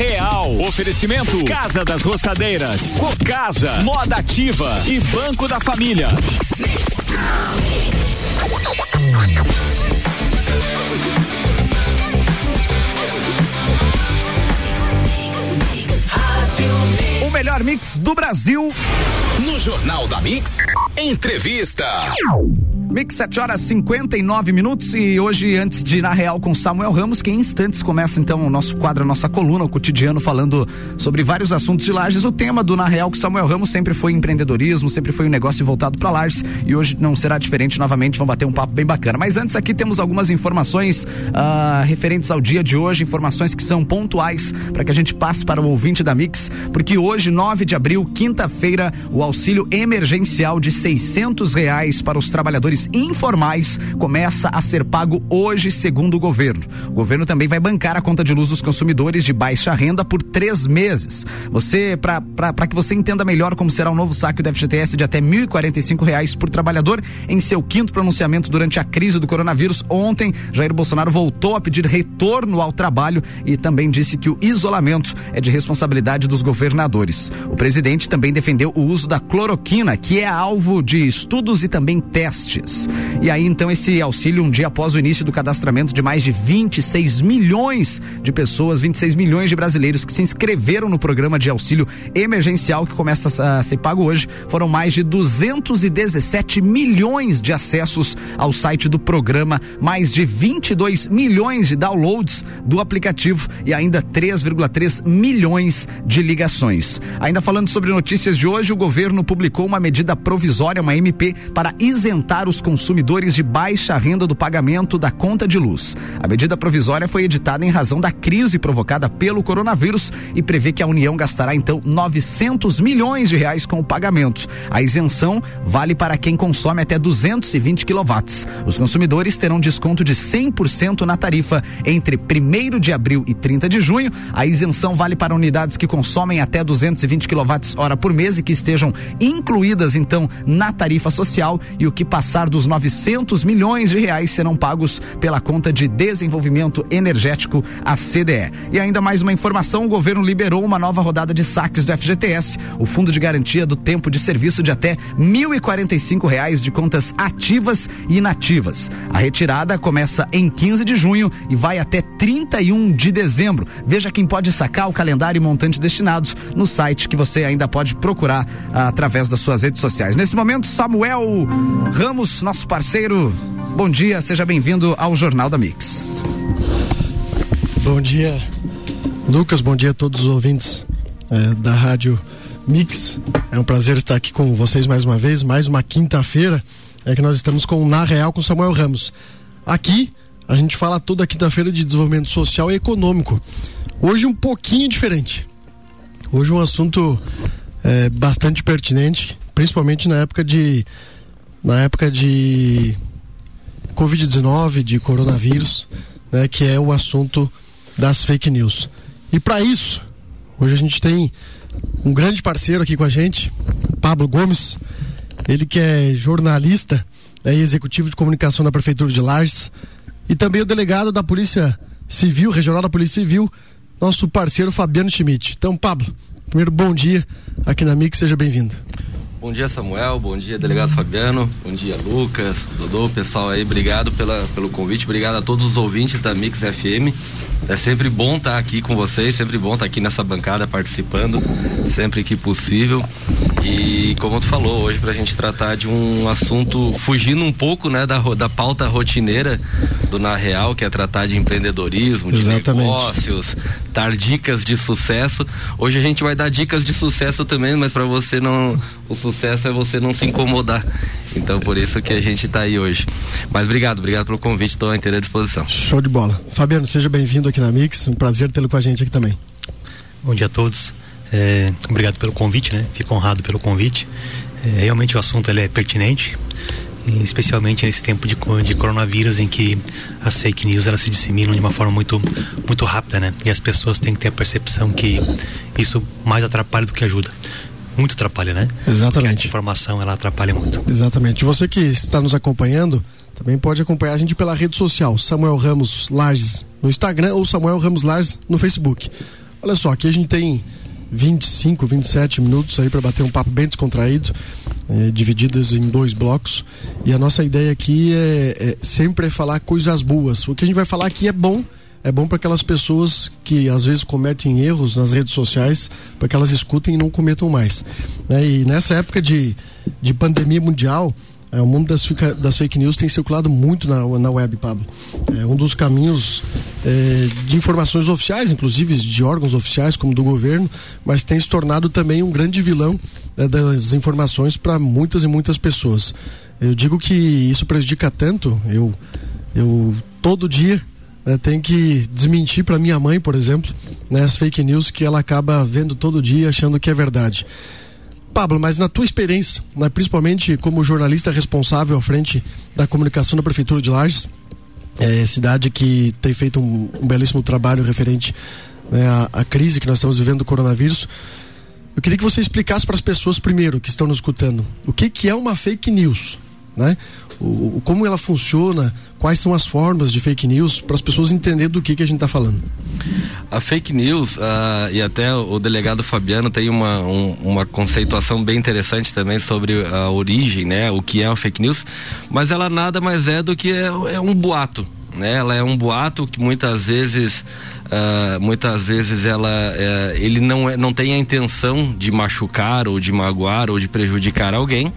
Real. Oferecimento Casa das Roçadeiras, Cocasa, Moda Ativa e Banco da Família. O melhor mix do Brasil. No Jornal da Mix, entrevista. Mix 7 horas 59 minutos e hoje, antes de ir na real com Samuel Ramos, que em instantes começa então o nosso quadro, a nossa coluna, o cotidiano, falando sobre vários assuntos de Lages. O tema do Na Real com Samuel Ramos sempre foi empreendedorismo, sempre foi um negócio voltado para Lages e hoje não será diferente novamente. Vamos bater um papo bem bacana. Mas antes, aqui temos algumas informações uh, referentes ao dia de hoje, informações que são pontuais para que a gente passe para o ouvinte da Mix, porque hoje, 9 de abril, quinta-feira, o auxílio emergencial de 600 reais para os trabalhadores informais começa a ser pago hoje, segundo o governo. O governo também vai bancar a conta de luz dos consumidores de baixa renda por três meses. Você, para que você entenda melhor como será o novo saque do FGTS de até R$ reais por trabalhador, em seu quinto pronunciamento durante a crise do coronavírus, ontem, Jair Bolsonaro voltou a pedir retorno ao trabalho e também disse que o isolamento é de responsabilidade dos governadores. O presidente também defendeu o uso da cloroquina, que é alvo de estudos e também testes. E aí então esse auxílio um dia após o início do cadastramento de mais de 26 milhões de pessoas, 26 milhões de brasileiros que se inscreveram no programa de auxílio emergencial que começa a ser pago hoje, foram mais de 217 milhões de acessos ao site do programa, mais de 22 milhões de downloads do aplicativo e ainda 3,3 milhões de ligações. Ainda falando sobre notícias de hoje, o governo publicou uma medida provisória, uma MP, para isentar os consumidores de baixa renda do pagamento da conta de luz. A medida provisória foi editada em razão da crise provocada pelo coronavírus e prevê que a União gastará então 900 milhões de reais com o pagamento. A isenção vale para quem consome até 220 quilowatts. Os consumidores terão desconto de 100% na tarifa entre 1 de abril e 30 de junho. A isenção vale para unidades que consomem até 220 quilowatts hora por mês e que estejam incluídas então na tarifa social e o que passar dos 900 milhões de reais serão pagos pela conta de desenvolvimento energético, a CDE. E ainda mais uma informação: o governo liberou uma nova rodada de saques do FGTS, o Fundo de Garantia do Tempo de Serviço de até 1.045 reais de contas ativas e inativas. A retirada começa em 15 de junho e vai até 31 de dezembro. Veja quem pode sacar o calendário e montante destinados no site que você ainda pode procurar ah, através das suas redes sociais. Nesse momento, Samuel Ramos, nosso parceiro. Bom dia, seja bem-vindo ao Jornal da Mix. Bom dia, Lucas. Bom dia a todos os ouvintes é, da Rádio Mix. É um prazer estar aqui com vocês mais uma vez. Mais uma quinta-feira é que nós estamos com Na Real com Samuel Ramos. Aqui a gente fala toda quinta-feira de desenvolvimento social e econômico. Hoje um pouquinho diferente. Hoje um assunto é, bastante pertinente, principalmente na época de na época de Covid-19, de coronavírus, né, que é o assunto das fake news. E para isso, hoje a gente tem um grande parceiro aqui com a gente, Pablo Gomes, ele que é jornalista né, e executivo de comunicação da Prefeitura de Lages, e também o delegado da Polícia Civil, Regional da Polícia Civil, nosso parceiro Fabiano Schmidt. Então, Pablo, primeiro bom dia aqui na Mix, seja bem-vindo. Bom dia, Samuel. Bom dia, delegado Fabiano. Bom dia, Lucas, Dodô, pessoal aí. Obrigado pela, pelo convite. Obrigado a todos os ouvintes da Mix FM. É sempre bom estar aqui com vocês, sempre bom estar aqui nessa bancada participando, sempre que possível. E como tu falou, hoje para a gente tratar de um assunto fugindo um pouco né, da, da pauta rotineira do Na Real, que é tratar de empreendedorismo, de Exatamente. negócios, dar dicas de sucesso. Hoje a gente vai dar dicas de sucesso também, mas para você não. O sucesso é você não se incomodar. Então por isso que a gente está aí hoje. Mas obrigado, obrigado pelo convite, estou à inteira disposição. Show de bola. Fabiano, seja bem-vindo aqui na Mix, um prazer tê-lo com a gente aqui também. Bom dia a todos. É, obrigado pelo convite, né? Fico honrado pelo convite. É, realmente o assunto ele é pertinente, especialmente nesse tempo de, de coronavírus em que as fake news elas se disseminam de uma forma muito muito rápida, né? E as pessoas têm que ter a percepção que isso mais atrapalha do que ajuda muito atrapalha, né? Exatamente. a informação ela atrapalha muito. Exatamente. Você que está nos acompanhando, também pode acompanhar a gente pela rede social, Samuel Ramos Lages no Instagram ou Samuel Ramos Lages no Facebook. Olha só, aqui a gente tem 25, 27 minutos aí para bater um papo bem descontraído, é, divididas em dois blocos. E a nossa ideia aqui é, é sempre falar coisas boas. O que a gente vai falar aqui é bom, é bom para aquelas pessoas que às vezes cometem erros nas redes sociais, para que elas escutem e não cometam mais. Né? E nessa época de, de pandemia mundial, é, o mundo das, das, fake news tem circulado muito na, na web, Pablo. É um dos caminhos é, de informações oficiais, inclusive de órgãos oficiais, como do governo, mas tem se tornado também um grande vilão né, das informações para muitas e muitas pessoas. Eu digo que isso prejudica tanto, eu, eu todo dia né, tenho que desmentir para minha mãe, por exemplo, né, as fake news que ela acaba vendo todo dia achando que é verdade. Pablo, mas na tua experiência, né, principalmente como jornalista responsável à frente da comunicação da Prefeitura de Lages, é, cidade que tem feito um, um belíssimo trabalho referente né, à, à, crise que nós estamos vivendo do coronavírus. Eu queria que você explicasse para as pessoas primeiro que estão nos escutando o que, que é uma fake news, né? O, como ela funciona, quais são as formas de fake news para as pessoas entenderem do que, que a gente está falando. A fake news, uh, e até o delegado Fabiano tem uma, um, uma conceituação bem interessante também sobre a origem, né? O que é uma fake news, mas ela nada mais é do que é, é um boato, né? Ela é um boato que muitas vezes Uh, muitas vezes ela uh, ele não, é, não tem a intenção de machucar ou de magoar ou de prejudicar alguém,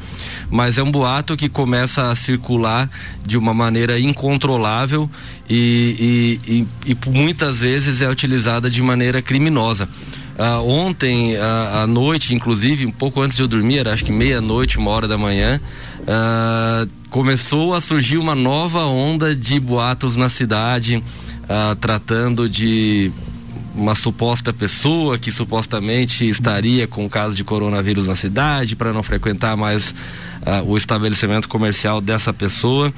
mas é um boato que começa a circular de uma maneira incontrolável e, e, e, e muitas vezes é utilizada de maneira criminosa. Uh, ontem uh, à noite, inclusive, um pouco antes de eu dormir, era acho que meia-noite, uma hora da manhã, uh, começou a surgir uma nova onda de boatos na cidade, ah, tratando de uma suposta pessoa que supostamente estaria com caso de coronavírus na cidade para não frequentar mais ah, o estabelecimento comercial dessa pessoa.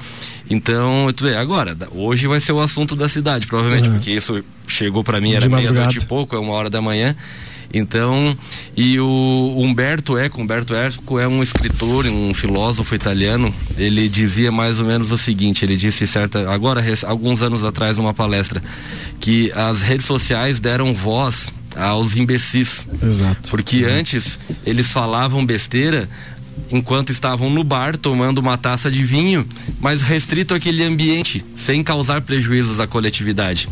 Então, tu vê, agora, hoje vai ser o assunto da cidade, provavelmente, uhum. porque isso chegou para mim, era meia-noite e pouco, é uma hora da manhã. Então, e o Humberto Eco, Humberto Eco é um escritor, um filósofo italiano, ele dizia mais ou menos o seguinte, ele disse certa, agora alguns anos atrás numa palestra, que as redes sociais deram voz aos imbecis. Exato. Porque Exato. antes eles falavam besteira enquanto estavam no bar tomando uma taça de vinho, mas restrito àquele ambiente, sem causar prejuízos à coletividade.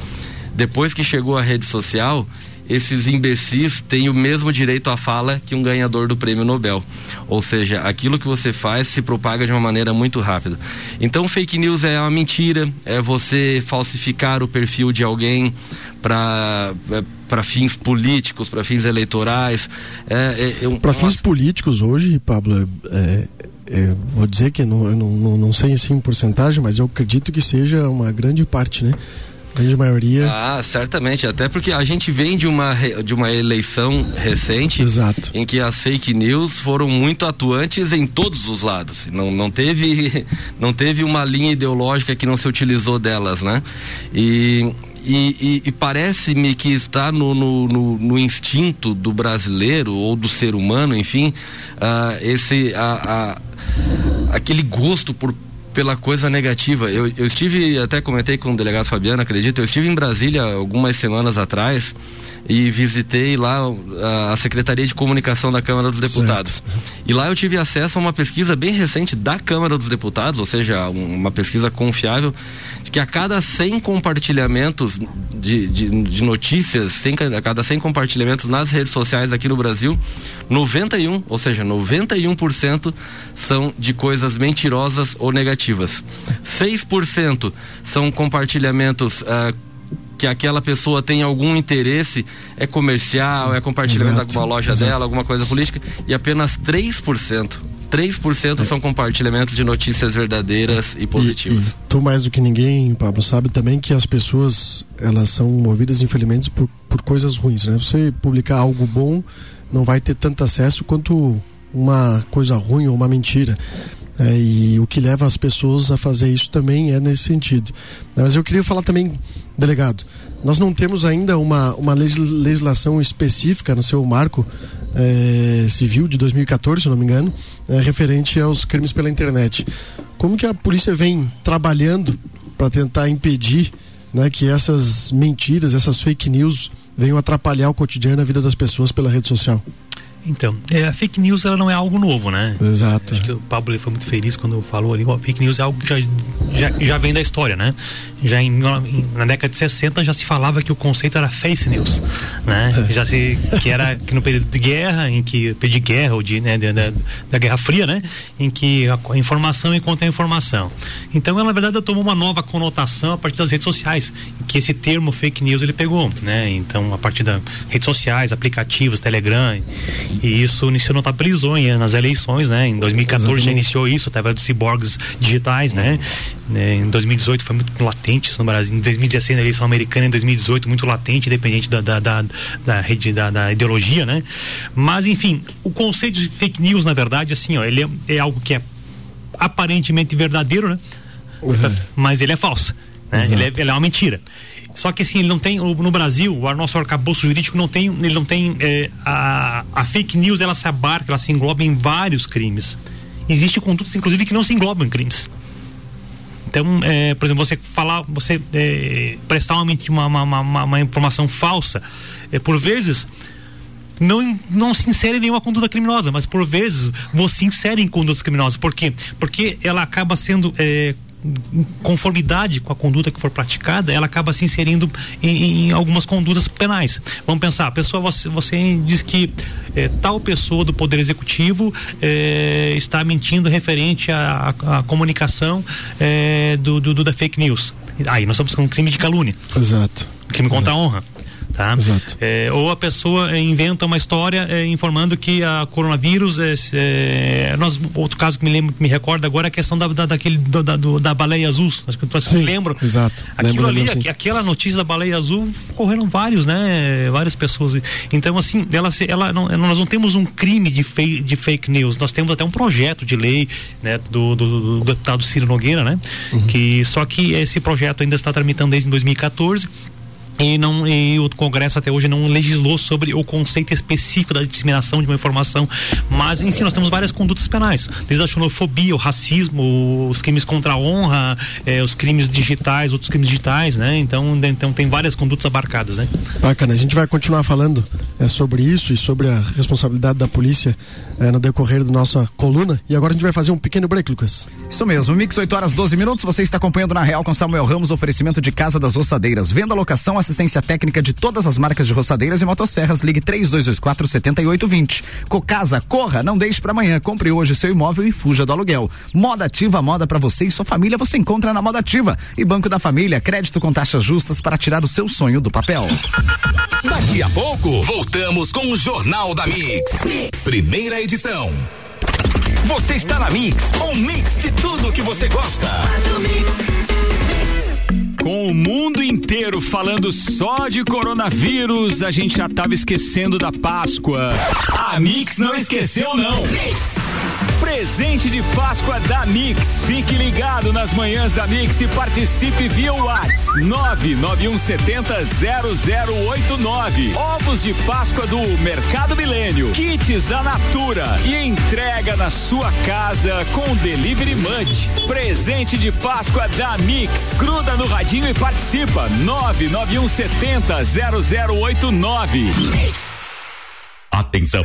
Depois que chegou a rede social, esses imbecis têm o mesmo direito à fala que um ganhador do prêmio Nobel. Ou seja, aquilo que você faz se propaga de uma maneira muito rápida. Então, fake news é uma mentira, é você falsificar o perfil de alguém para é, para fins políticos, para fins eleitorais. É, é, é um, para fins políticos hoje, Pablo, é, é, vou dizer que não, não, não sei assim em porcentagem, mas eu acredito que seja uma grande parte, né? Grande maioria. Ah, certamente. Até porque a gente vem de uma, de uma eleição recente Exato. em que as fake news foram muito atuantes em todos os lados. Não, não, teve, não teve uma linha ideológica que não se utilizou delas, né? E. E, e, e parece-me que está no, no, no, no, instinto do brasileiro ou do ser humano, enfim, uh, esse a, a, aquele gosto por pela coisa negativa. Eu, eu estive, até comentei com o delegado Fabiano, acredito, eu estive em Brasília algumas semanas atrás e visitei lá a Secretaria de Comunicação da Câmara dos Deputados. Certo. E lá eu tive acesso a uma pesquisa bem recente da Câmara dos Deputados, ou seja, uma pesquisa confiável, que a cada 100 compartilhamentos de, de, de notícias, 100, a cada 100 compartilhamentos nas redes sociais aqui no Brasil, 91, ou seja, 91% são de coisas mentirosas ou negativas. 6% são compartilhamentos uh, que aquela pessoa tem algum interesse, é comercial, é compartilhamento exato, de alguma loja exato. dela, alguma coisa política, e apenas 3%. 3% é. são compartilhamentos de notícias verdadeiras e positivas. E, e tu mais do que ninguém, Pablo, sabe também que as pessoas, elas são movidas infelizmente por, por coisas ruins, né? Você publicar algo bom não vai ter tanto acesso quanto uma coisa ruim ou uma mentira. É, e o que leva as pessoas a fazer isso também é nesse sentido. Mas eu queria falar também, delegado, nós não temos ainda uma, uma legislação específica no seu marco é, civil de 2014, se não me engano, é, referente aos crimes pela internet. Como que a polícia vem trabalhando para tentar impedir né, que essas mentiras, essas fake news venham atrapalhar o cotidiano e a vida das pessoas pela rede social. Então, é, a fake news ela não é algo novo, né? Exato. Acho que o Pablo foi muito feliz quando falou ali, ó, fake news é algo que já, já, já vem da história, né? Já em, na década de 60 já se falava que o conceito era face news, né? É. Já se que era que no período de guerra, em que de guerra ou de, né, da, da Guerra Fria, né? Em que a, a informação encontra a informação. Então, ela, na verdade, tomou uma nova conotação a partir das redes sociais, que esse termo fake news ele pegou, né? Então, a partir das redes sociais, aplicativos, Telegram, e isso se notabilizou em, nas eleições, né? Em 2014 Exatamente. já iniciou isso, teve dos ciborgues digitais, né? É, em 2018 foi muito latente isso no Brasil. Em 2016 na eleição americana, em 2018 muito latente, independente da, da, da, da rede, da, da, ideologia, né? Mas enfim, o conceito de fake news, na verdade, assim, ó, ele é, é algo que é aparentemente verdadeiro, né? Uhum. Mas ele é falso. Né? Ele, é, ele é uma mentira. Só que assim, ele não tem, no Brasil, o nosso arcabouço jurídico não tem, ele não tem, é, a, a fake news ela se abarca, ela se engloba em vários crimes. Existem condutas, inclusive, que não se englobam em crimes. Então, é, por exemplo, você falar, você é, prestar uma, uma, uma, uma, informação falsa, é, por vezes não, não se insere em nenhuma conduta criminosa, mas por vezes você insere em condutas criminosas. Por quê? Porque ela acaba sendo é, conformidade com a conduta que for praticada, ela acaba se inserindo em, em algumas condutas penais. Vamos pensar, a pessoa, você, você diz que é, tal pessoa do Poder Executivo é, está mentindo referente à, à, à comunicação é, do, do, do, da fake news. Aí nós estamos com um crime de calúnia. Exato. Crime contra a honra tá? Exato. É, ou a pessoa inventa uma história é, informando que a coronavírus é, nós, outro caso que me lembro, me recorda agora é a questão da, da daquele do, da, do, da baleia azul, acho que vocês lembram? Exato. Aquilo lembro, ali, aquela notícia da baleia azul correram vários, né? Várias pessoas. Então assim, ela, ela não, nós não temos um crime de, fei, de fake news, nós temos até um projeto de lei, né? Do, do, do deputado Ciro Nogueira, né? Uhum. Que só que esse projeto ainda está tramitando desde 2014 e, não, e o Congresso até hoje não legislou sobre o conceito específico da disseminação de uma informação, mas em si nós temos várias condutas penais, desde a xenofobia, o racismo, os crimes contra a honra, eh, os crimes digitais, outros crimes digitais, né? Então, então tem várias condutas abarcadas, né? Bacana, a gente vai continuar falando é, sobre isso e sobre a responsabilidade da polícia é, no decorrer da nossa coluna. E agora a gente vai fazer um pequeno break, Lucas. Isso mesmo, Mix 8 horas 12 minutos. Você está acompanhando na Real com Samuel Ramos, oferecimento de Casa das Roçadeiras. Venda, locação, assistência técnica de todas as marcas de roçadeiras e motosserras. Ligue 3224 7820. Cocasa, corra, não deixe para amanhã. Compre hoje seu imóvel e fuja do aluguel. Moda Ativa, moda para você e sua família você encontra na Moda Ativa. E Banco da Família, crédito com taxas justas para tirar o seu sonho do papel. Daqui a pouco, voltamos com o Jornal da mix. Primeira edição. Você está na Mix, um mix de tudo que você gosta. Com o mundo inteiro falando só de coronavírus, a gente já estava esquecendo da Páscoa. A Mix não esqueceu não. Mix. Presente de Páscoa da Mix. Fique ligado nas manhãs da Mix e participe via WhatsApp 991700089. Ovos de Páscoa do Mercado Milênio. Kits da Natura e entrega na sua casa com Delivery Munch. Presente de Páscoa da Mix. Gruda no radinho e participa 991700089. Atenção!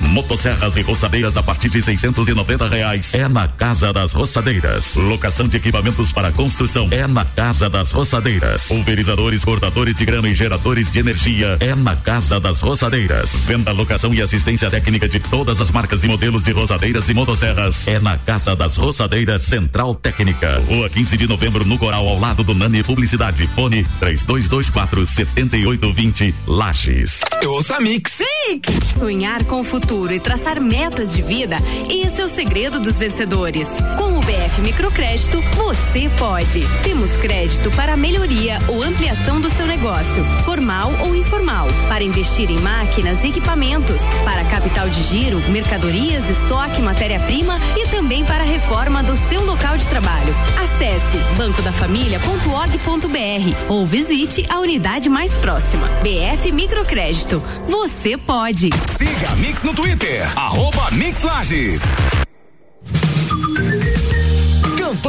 Motosserras e roçadeiras a partir de 690 reais. É na Casa das Roçadeiras. Locação de equipamentos para construção. É na Casa das Roçadeiras. Pulverizadores, cortadores de grama e geradores de energia. É na Casa das Roçadeiras. Venda, locação e assistência técnica de todas as marcas e modelos de roçadeiras e motosserras. É na Casa das Roçadeiras Central Técnica. Rua 15 de novembro, no Coral, ao lado do Nani Publicidade. Fone 3224 7820 Lages. Eu ouço a Mix. Mix. Sonhar com o futuro futuro e traçar metas de vida, esse é o segredo dos vencedores. Com o BF Microcrédito, você pode. Temos crédito para melhoria ou ampliação do seu negócio, formal ou informal, para investir em máquinas e equipamentos, para capital de giro, mercadorias, estoque, matéria-prima e também para a reforma do seu local de trabalho. Acesse bancodafamilia.org.br ou visite a unidade mais próxima. BF Microcrédito. Você pode. Siga Mix Twitter, arroba Mix Lages.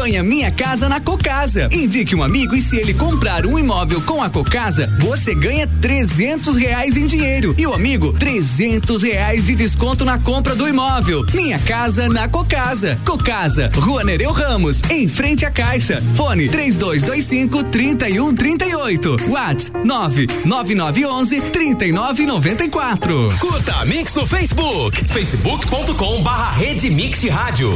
Campanha Minha Casa na Cocasa. Indique um amigo e se ele comprar um imóvel com a Cocasa, você ganha trezentos reais em dinheiro e o amigo trezentos reais de desconto na compra do imóvel. Minha Casa na Cocasa. Cocasa, Rua Nereu Ramos, em frente à Caixa. Fone três dois dois cinco trinta e um trinta e oito. Whats nove nove nove onze trinta e nove noventa e quatro. Curta Mix no Facebook, facebook.com barra Rede Mix Rádio.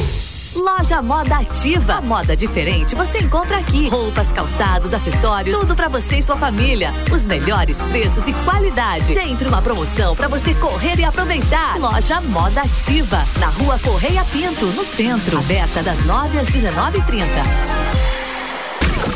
Loja Moda Ativa. A moda diferente você encontra aqui. Roupas, calçados, acessórios, tudo para você e sua família. Os melhores preços e qualidade. Sempre uma promoção para você correr e aproveitar. Loja Moda Ativa, na Rua Correia Pinto, no centro. Aberta das 9 às 19h30.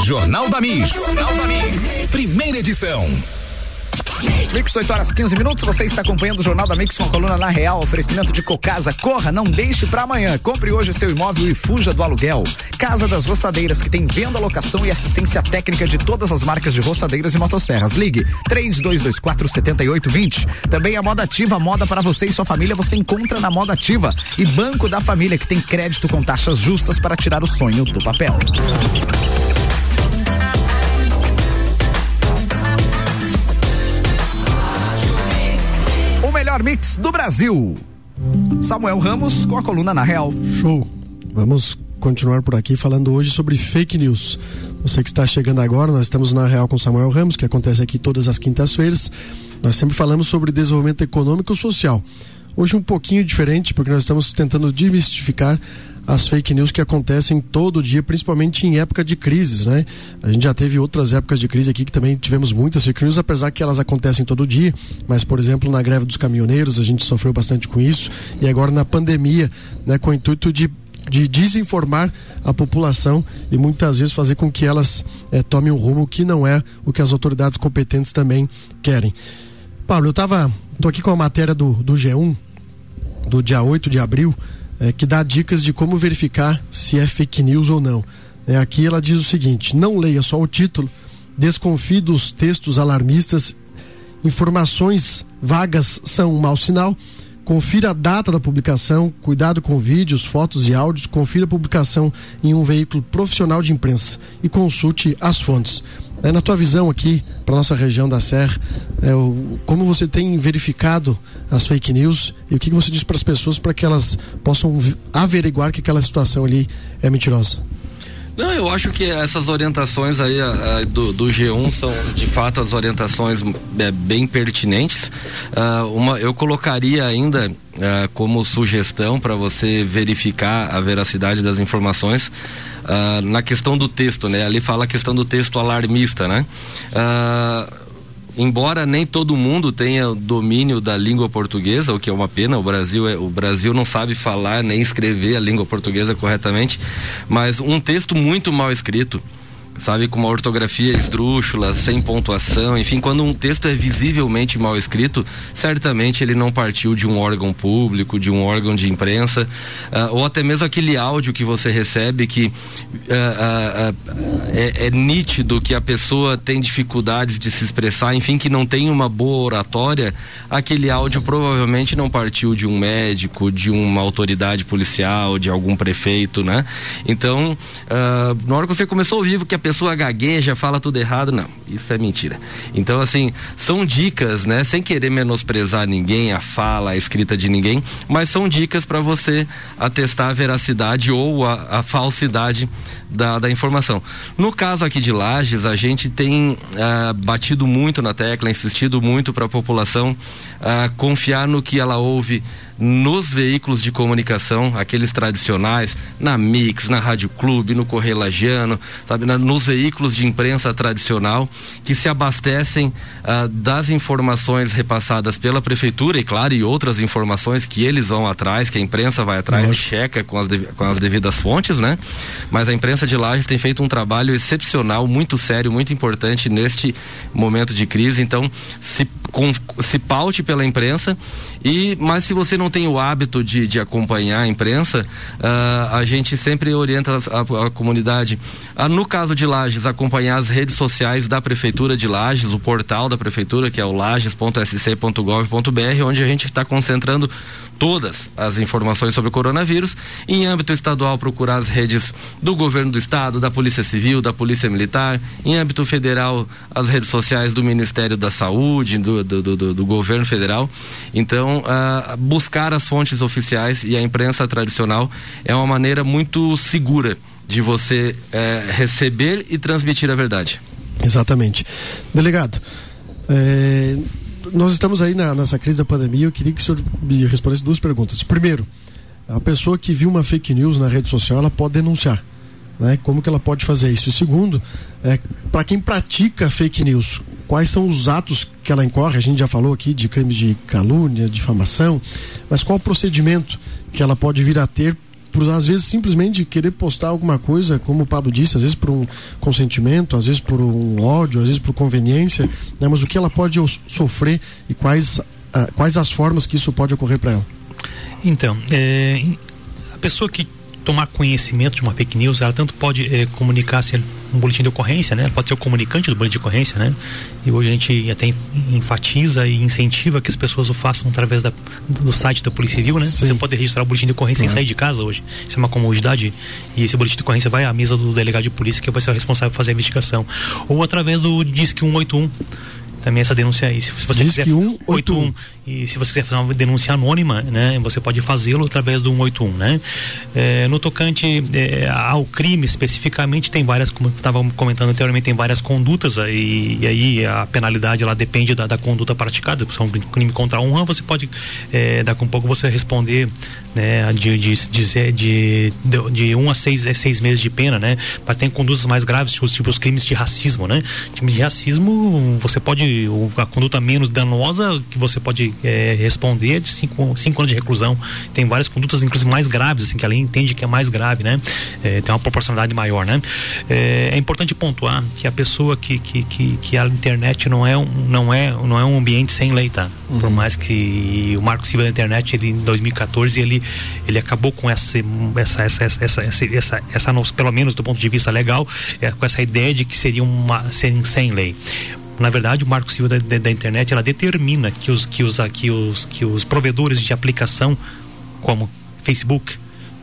Jornal da Mix. Jornal da Mix. Primeira edição. Mix 8 horas 15 minutos, você está acompanhando o Jornal da Mix com a coluna na Real, oferecimento de Cocasa. Corra, não deixe para amanhã. Compre hoje seu imóvel e fuja do aluguel. Casa das Roçadeiras, que tem venda, locação e assistência técnica de todas as marcas de roçadeiras e motosserras. Ligue 3224 7820. Também a Moda Ativa, moda para você e sua família, você encontra na Moda Ativa. E Banco da Família, que tem crédito com taxas justas para tirar o sonho do papel. Do Brasil. Samuel Ramos com a coluna na Real. Show. Vamos continuar por aqui falando hoje sobre fake news. Você que está chegando agora, nós estamos na Real com Samuel Ramos, que acontece aqui todas as quintas-feiras. Nós sempre falamos sobre desenvolvimento econômico e social. Hoje um pouquinho diferente, porque nós estamos tentando desmistificar as fake news que acontecem todo dia, principalmente em época de crises, né? A gente já teve outras épocas de crise aqui que também tivemos muitas fake news, apesar que elas acontecem todo dia, mas por exemplo, na greve dos caminhoneiros, a gente sofreu bastante com isso, e agora na pandemia, né, com o intuito de de desinformar a população e muitas vezes fazer com que elas é, tomem um rumo que não é o que as autoridades competentes também querem. Paulo, eu tava. Tô aqui com a matéria do, do G1, do dia 8 de abril, é, que dá dicas de como verificar se é fake news ou não. É, aqui ela diz o seguinte: não leia só o título, desconfie dos textos alarmistas, informações vagas são um mau sinal. Confira a data da publicação, cuidado com vídeos, fotos e áudios, confira a publicação em um veículo profissional de imprensa e consulte as fontes. É, na tua visão aqui, para nossa região da Serra, é, o, como você tem verificado as fake news e o que, que você diz para as pessoas para que elas possam averiguar que aquela situação ali é mentirosa? Não, eu acho que essas orientações aí a, a, do, do, G1 são de fato as orientações é, bem pertinentes. Uh, uma, eu colocaria ainda uh, como sugestão para você verificar a veracidade das informações uh, na questão do texto, né? Ali fala a questão do texto alarmista, né? embora nem todo mundo tenha domínio da língua portuguesa, o que é uma pena, o Brasil é, o Brasil não sabe falar nem escrever a língua portuguesa corretamente, mas um texto muito mal escrito, sabe, com uma ortografia esdrúxula, sem pontuação, enfim, quando um texto é visivelmente mal escrito, certamente ele não partiu de um órgão público, de um órgão de imprensa, uh, ou até mesmo aquele áudio que você recebe que uh, uh, é, é, nítido que a pessoa tem dificuldades de se expressar, enfim, que não tem uma boa oratória, aquele áudio provavelmente não partiu de um médico, de uma autoridade policial, de algum prefeito, né? Então, na hora que você começou a ouvir que a pessoa gagueja, fala tudo errado. Não, isso é mentira. Então, assim, são dicas, né? Sem querer menosprezar ninguém, a fala, a escrita de ninguém, mas são dicas para você atestar a veracidade ou a, a falsidade da, da, informação. No caso aqui de Lages, a gente tem ah, batido muito na tecla, insistido muito para a população ah, confiar no que ela ouve nos veículos de comunicação, aqueles tradicionais, na Mix, na Rádio Clube, no Correio Lagiano, sabe, no nos veículos de imprensa tradicional que se abastecem ah, das informações repassadas pela prefeitura e claro e outras informações que eles vão atrás, que a imprensa vai atrás e checa com as, com as devidas fontes, né? Mas a imprensa de Lages tem feito um trabalho excepcional, muito sério, muito importante neste momento de crise. Então, se, com, se paute pela imprensa. E mas se você não tem o hábito de, de acompanhar a imprensa, uh, a gente sempre orienta a, a, comunidade no caso de Lages, acompanhar as redes sociais da Prefeitura de Lages, o portal da Prefeitura, que é o lages.sc.gov.br, onde a gente está concentrando todas as informações sobre o coronavírus. Em âmbito estadual, procurar as redes do governo do estado, da Polícia Civil, da Polícia Militar. Em âmbito federal, as redes sociais do Ministério da Saúde, do, do, do, do governo federal. Então, uh, buscar as fontes oficiais e a imprensa tradicional é uma maneira muito segura de você uh, receber e transmitir a verdade. Exatamente. Delegado, é, nós estamos aí na, nessa crise da pandemia. Eu queria que o senhor me respondesse duas perguntas. Primeiro, a pessoa que viu uma fake news na rede social, ela pode denunciar. Né? Como que ela pode fazer isso? E segundo, é, para quem pratica fake news, quais são os atos que ela incorre? A gente já falou aqui de crimes de calúnia, difamação, mas qual o procedimento que ela pode vir a ter por às vezes simplesmente querer postar alguma coisa, como o Pablo disse, às vezes por um consentimento, às vezes por um ódio, às vezes por conveniência, né? mas o que ela pode sofrer e quais, uh, quais as formas que isso pode ocorrer para ela? Então, é, a pessoa que tomar conhecimento de uma fake news, ela tanto pode é, comunicar se um boletim de ocorrência, né? Pode ser o comunicante do boletim de ocorrência, né? E hoje a gente até enfatiza e incentiva que as pessoas o façam através da, do site da Polícia Civil, né? Sim. Você pode registrar o boletim de ocorrência uhum. sem sair de casa hoje. Isso é uma comodidade e esse boletim de ocorrência vai à mesa do delegado de polícia que vai ser o responsável por fazer a investigação. Ou através do Disque 181 também essa denúncia aí. Se você Diz quiser, que 181. E se você quiser fazer uma denúncia anônima, né, você pode fazê-lo através do 181, né? É, no tocante é, ao crime especificamente, tem várias, como estava comentando anteriormente, tem várias condutas aí, e aí a penalidade ela depende da, da conduta praticada. Se é um crime contra a honra, você pode, é, daqui a um pouco você responder, né, de, de, de, de, de um a seis, é, seis meses de pena, né? Mas tem condutas mais graves, tipo, tipo os crimes de racismo, né? Crime de racismo, você pode, a conduta menos danosa que você pode é, responder de cinco, cinco anos de reclusão. Tem várias condutas, inclusive mais graves, assim, que a lei entende que é mais grave, né? É, tem uma proporcionalidade maior, né? É, é, importante pontuar que a pessoa que, que, que, que, a internet não é, um, não, é, não é um ambiente sem lei, tá? Uhum. Por mais que o Marco Civil da Internet, ele, em 2014, ele, ele acabou com essa, essa, essa, essa, essa, essa, pelo menos do ponto de vista legal, é, com essa ideia de que seria uma, sem, sem lei na verdade, o Marco Civil da, da, da, internet ela determina que os, que, os, que, os, que os provedores de aplicação, como Facebook,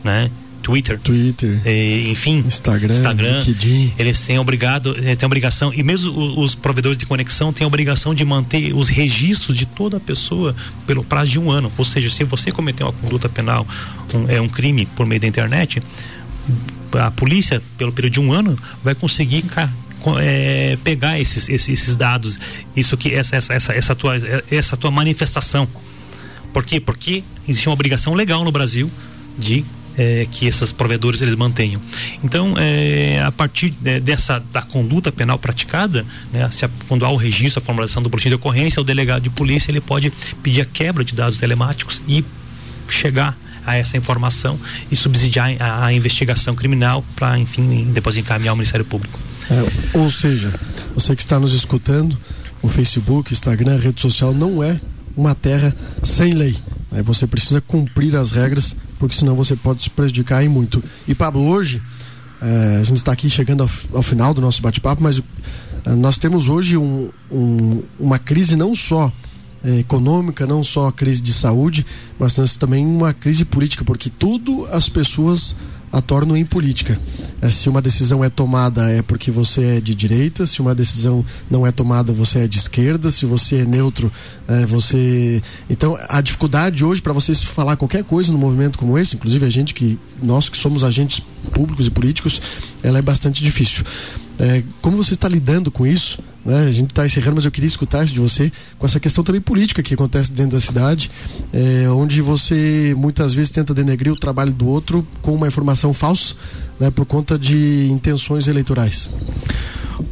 né? Twitter, Twitter e, enfim, Instagram, Instagram LinkedIn. eles têm obrigado, eh, têm obrigação e mesmo os, provedores de conexão têm obrigação de manter os registros de toda a pessoa pelo prazo de um ano. Ou seja, se você cometer uma conduta penal, um, é um crime por meio da internet, a polícia pelo período de um ano vai conseguir é, pegar esses, esses, esses, dados, isso que essa, essa, essa, essa, tua, essa tua manifestação. Por quê? Porque existe uma obrigação legal no Brasil de é, que esses provedores eles mantenham. Então, é, a partir é, dessa da conduta penal praticada, né, se a, quando há o registro, a formulação do boletim de ocorrência, o delegado de polícia ele pode pedir a quebra de dados telemáticos e chegar a essa informação e subsidiar a, a investigação criminal para, enfim, depois encaminhar ao Ministério Público. É, ou seja, você que está nos escutando, o Facebook, Instagram, rede social não é uma terra sem lei. Né? Você precisa cumprir as regras, porque senão você pode se prejudicar em muito. E Pablo, hoje, é, a gente está aqui chegando ao, ao final do nosso bate-papo, mas é, nós temos hoje um, um, uma crise não só é, econômica, não só a crise de saúde, mas também uma crise política, porque tudo as pessoas a tornam em política. É, se uma decisão é tomada é porque você é de direita, se uma decisão não é tomada você é de esquerda, se você é neutro, é, você. Então a dificuldade hoje para vocês falar qualquer coisa no movimento como esse, inclusive a gente que nós que somos agentes públicos e políticos, ela é bastante difícil. É, como você está lidando com isso? Né? A gente está encerrando, mas eu queria escutar isso de você com essa questão também política que acontece dentro da cidade, é, onde você muitas vezes tenta denegrir o trabalho do outro com uma informação falsa, né, por conta de intenções eleitorais.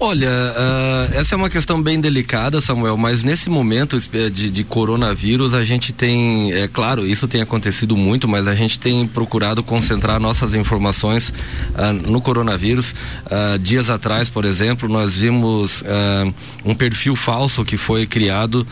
Olha, uh, essa é uma questão bem delicada, Samuel, mas nesse momento de, de, coronavírus a gente tem, é claro, isso tem acontecido muito, mas a gente tem procurado concentrar nossas informações uh, no coronavírus. Uh, dias atrás, por exemplo, nós vimos um perfil falso que foi criado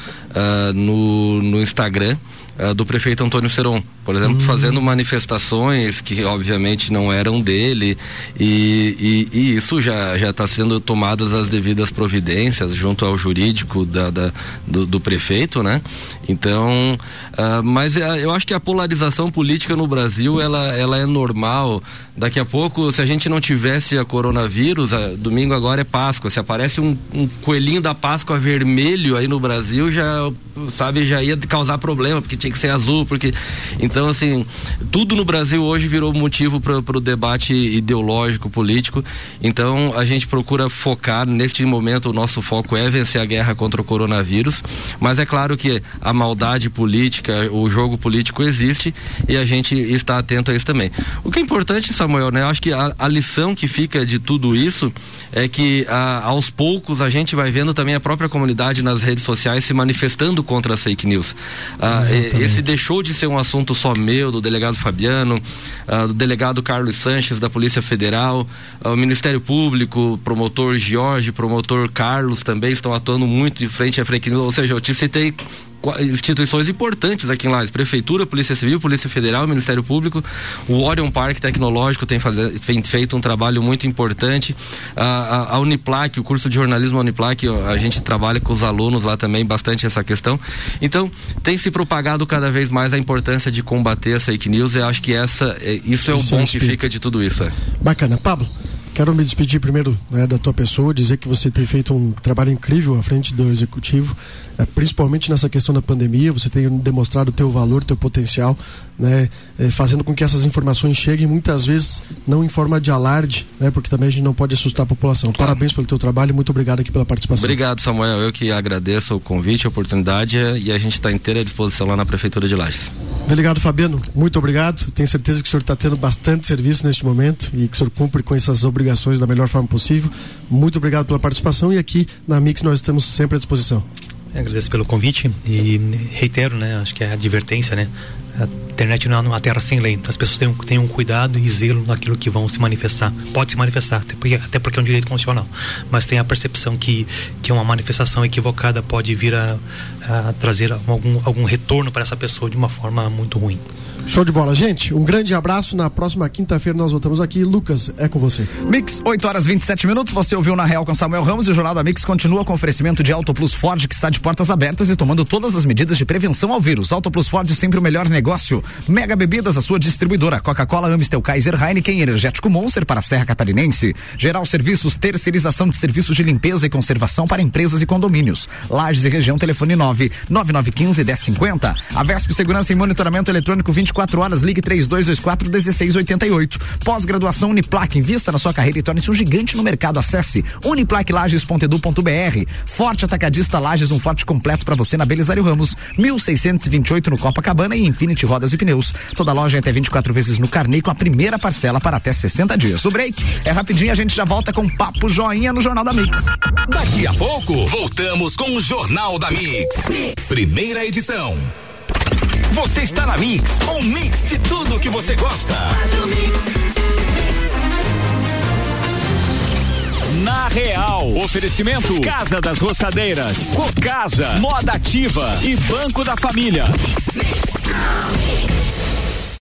no, no Instagram. Uh, do prefeito Antônio Seron, por exemplo, hum. fazendo manifestações que obviamente não eram dele e, e, e isso já já está sendo tomadas as devidas providências junto ao jurídico da, da do, do, prefeito, né? Então, uh, mas uh, eu acho que a polarização política no Brasil ela ela é normal. Daqui a pouco, se a gente não tivesse a coronavírus, domingo agora é Páscoa, se aparece um, um coelhinho da Páscoa vermelho aí no Brasil já sabe já ia causar problema porque tinha que ser azul, porque. Então, assim, tudo no Brasil hoje virou motivo para o debate ideológico, político. Então, a gente procura focar, neste momento, o nosso foco é vencer a guerra contra o coronavírus. Mas é claro que a maldade política, o jogo político existe e a gente está atento a isso também. O que é importante, Samuel, né? Eu acho que a, a lição que fica de tudo isso é que a, aos poucos a gente vai vendo também a própria comunidade nas redes sociais se manifestando contra as fake news. Ah, esse deixou de ser um assunto só meu, do delegado Fabiano, uh, do delegado Carlos Sanches, da Polícia Federal, uh, o Ministério Público, promotor Jorge, promotor Carlos também estão atuando muito de frente à fake news. Ou seja, eu te citei instituições importantes aqui em Lages, Prefeitura, Polícia Civil, Polícia Federal, Ministério Público, o Orion Parque Tecnológico tem, fazer, tem feito um trabalho muito importante, a, a, a, Uniplac, o curso de jornalismo Uniplac, a gente trabalha com os alunos lá também bastante essa questão, então tem se propagado cada vez mais a importância de combater as fake news e acho que essa, é, isso é o bom é que fica de tudo isso. É. Bacana, Pablo. Quero me despedir primeiro né, da tua pessoa, dizer que você tem feito um trabalho incrível à frente do executivo, é, principalmente nessa questão da pandemia. Você tem demonstrado o teu valor, teu potencial, né, é, fazendo com que essas informações cheguem muitas vezes não em forma de alarde, né, porque também a gente não pode assustar a população. Parabéns pelo teu trabalho e muito obrigado aqui pela participação. Obrigado, Samuel. Eu que agradeço o convite, a oportunidade e a gente está inteira à disposição lá na Prefeitura de Lages. Delegado Fabiano, muito obrigado. Tenho certeza que o senhor está tendo bastante serviço neste momento e que o senhor cumpre com essas obrigações da melhor forma possível. Muito obrigado pela participação e aqui na Mix nós estamos sempre à disposição. Agradeço pelo convite e reitero, né? Acho que é a advertência, né? A internet não é uma terra sem lei. As pessoas têm, um cuidado e zelo naquilo que vão se manifestar. Pode se manifestar, até porque, até porque é um direito constitucional. Mas tem a percepção que, que uma manifestação equivocada pode vir a, a trazer algum, algum retorno para essa pessoa de uma forma muito ruim. Show de bola, gente. Um grande abraço. Na próxima quinta-feira nós voltamos aqui. Lucas, é com você. Mix, 8 horas 27 minutos. Você ouviu na Real com Samuel Ramos e o Jornal da Mix continua com oferecimento de Auto Plus Ford, que está de portas abertas e tomando todas as medidas de prevenção ao vírus. Auto Plus Ford, sempre o melhor negócio. Mega Bebidas, a sua distribuidora. Coca-Cola, Amstel, Kaiser, Heineken, Energético Monster para a Serra Catarinense. Geral Serviços, terceirização de serviços de limpeza e conservação para empresas e condomínios. Lages e região, telefone 9 9915 1050. A Vesp Segurança e Monitoramento Eletrônico 24 24 horas, ligue 3224 1688. Pós-graduação Uniplac, invista na sua carreira e torne-se um gigante no mercado. Acesse uniplaclages.edu.br. Forte Atacadista Lages, um forte completo para você na Belisário Ramos, 1628 no Copacabana e Infinity Rodas e Pneus. Toda loja é até 24 vezes no carnê com a primeira parcela para até 60 dias. O break é rapidinho, a gente já volta com papo joinha no Jornal da Mix. Daqui a pouco, voltamos com o Jornal da mix. Primeira edição. Você está na Mix, um mix de tudo que você gosta. Na Real, oferecimento Casa das Roçadeiras, Cocasa, Moda Ativa e Banco da Família. Mix, mix.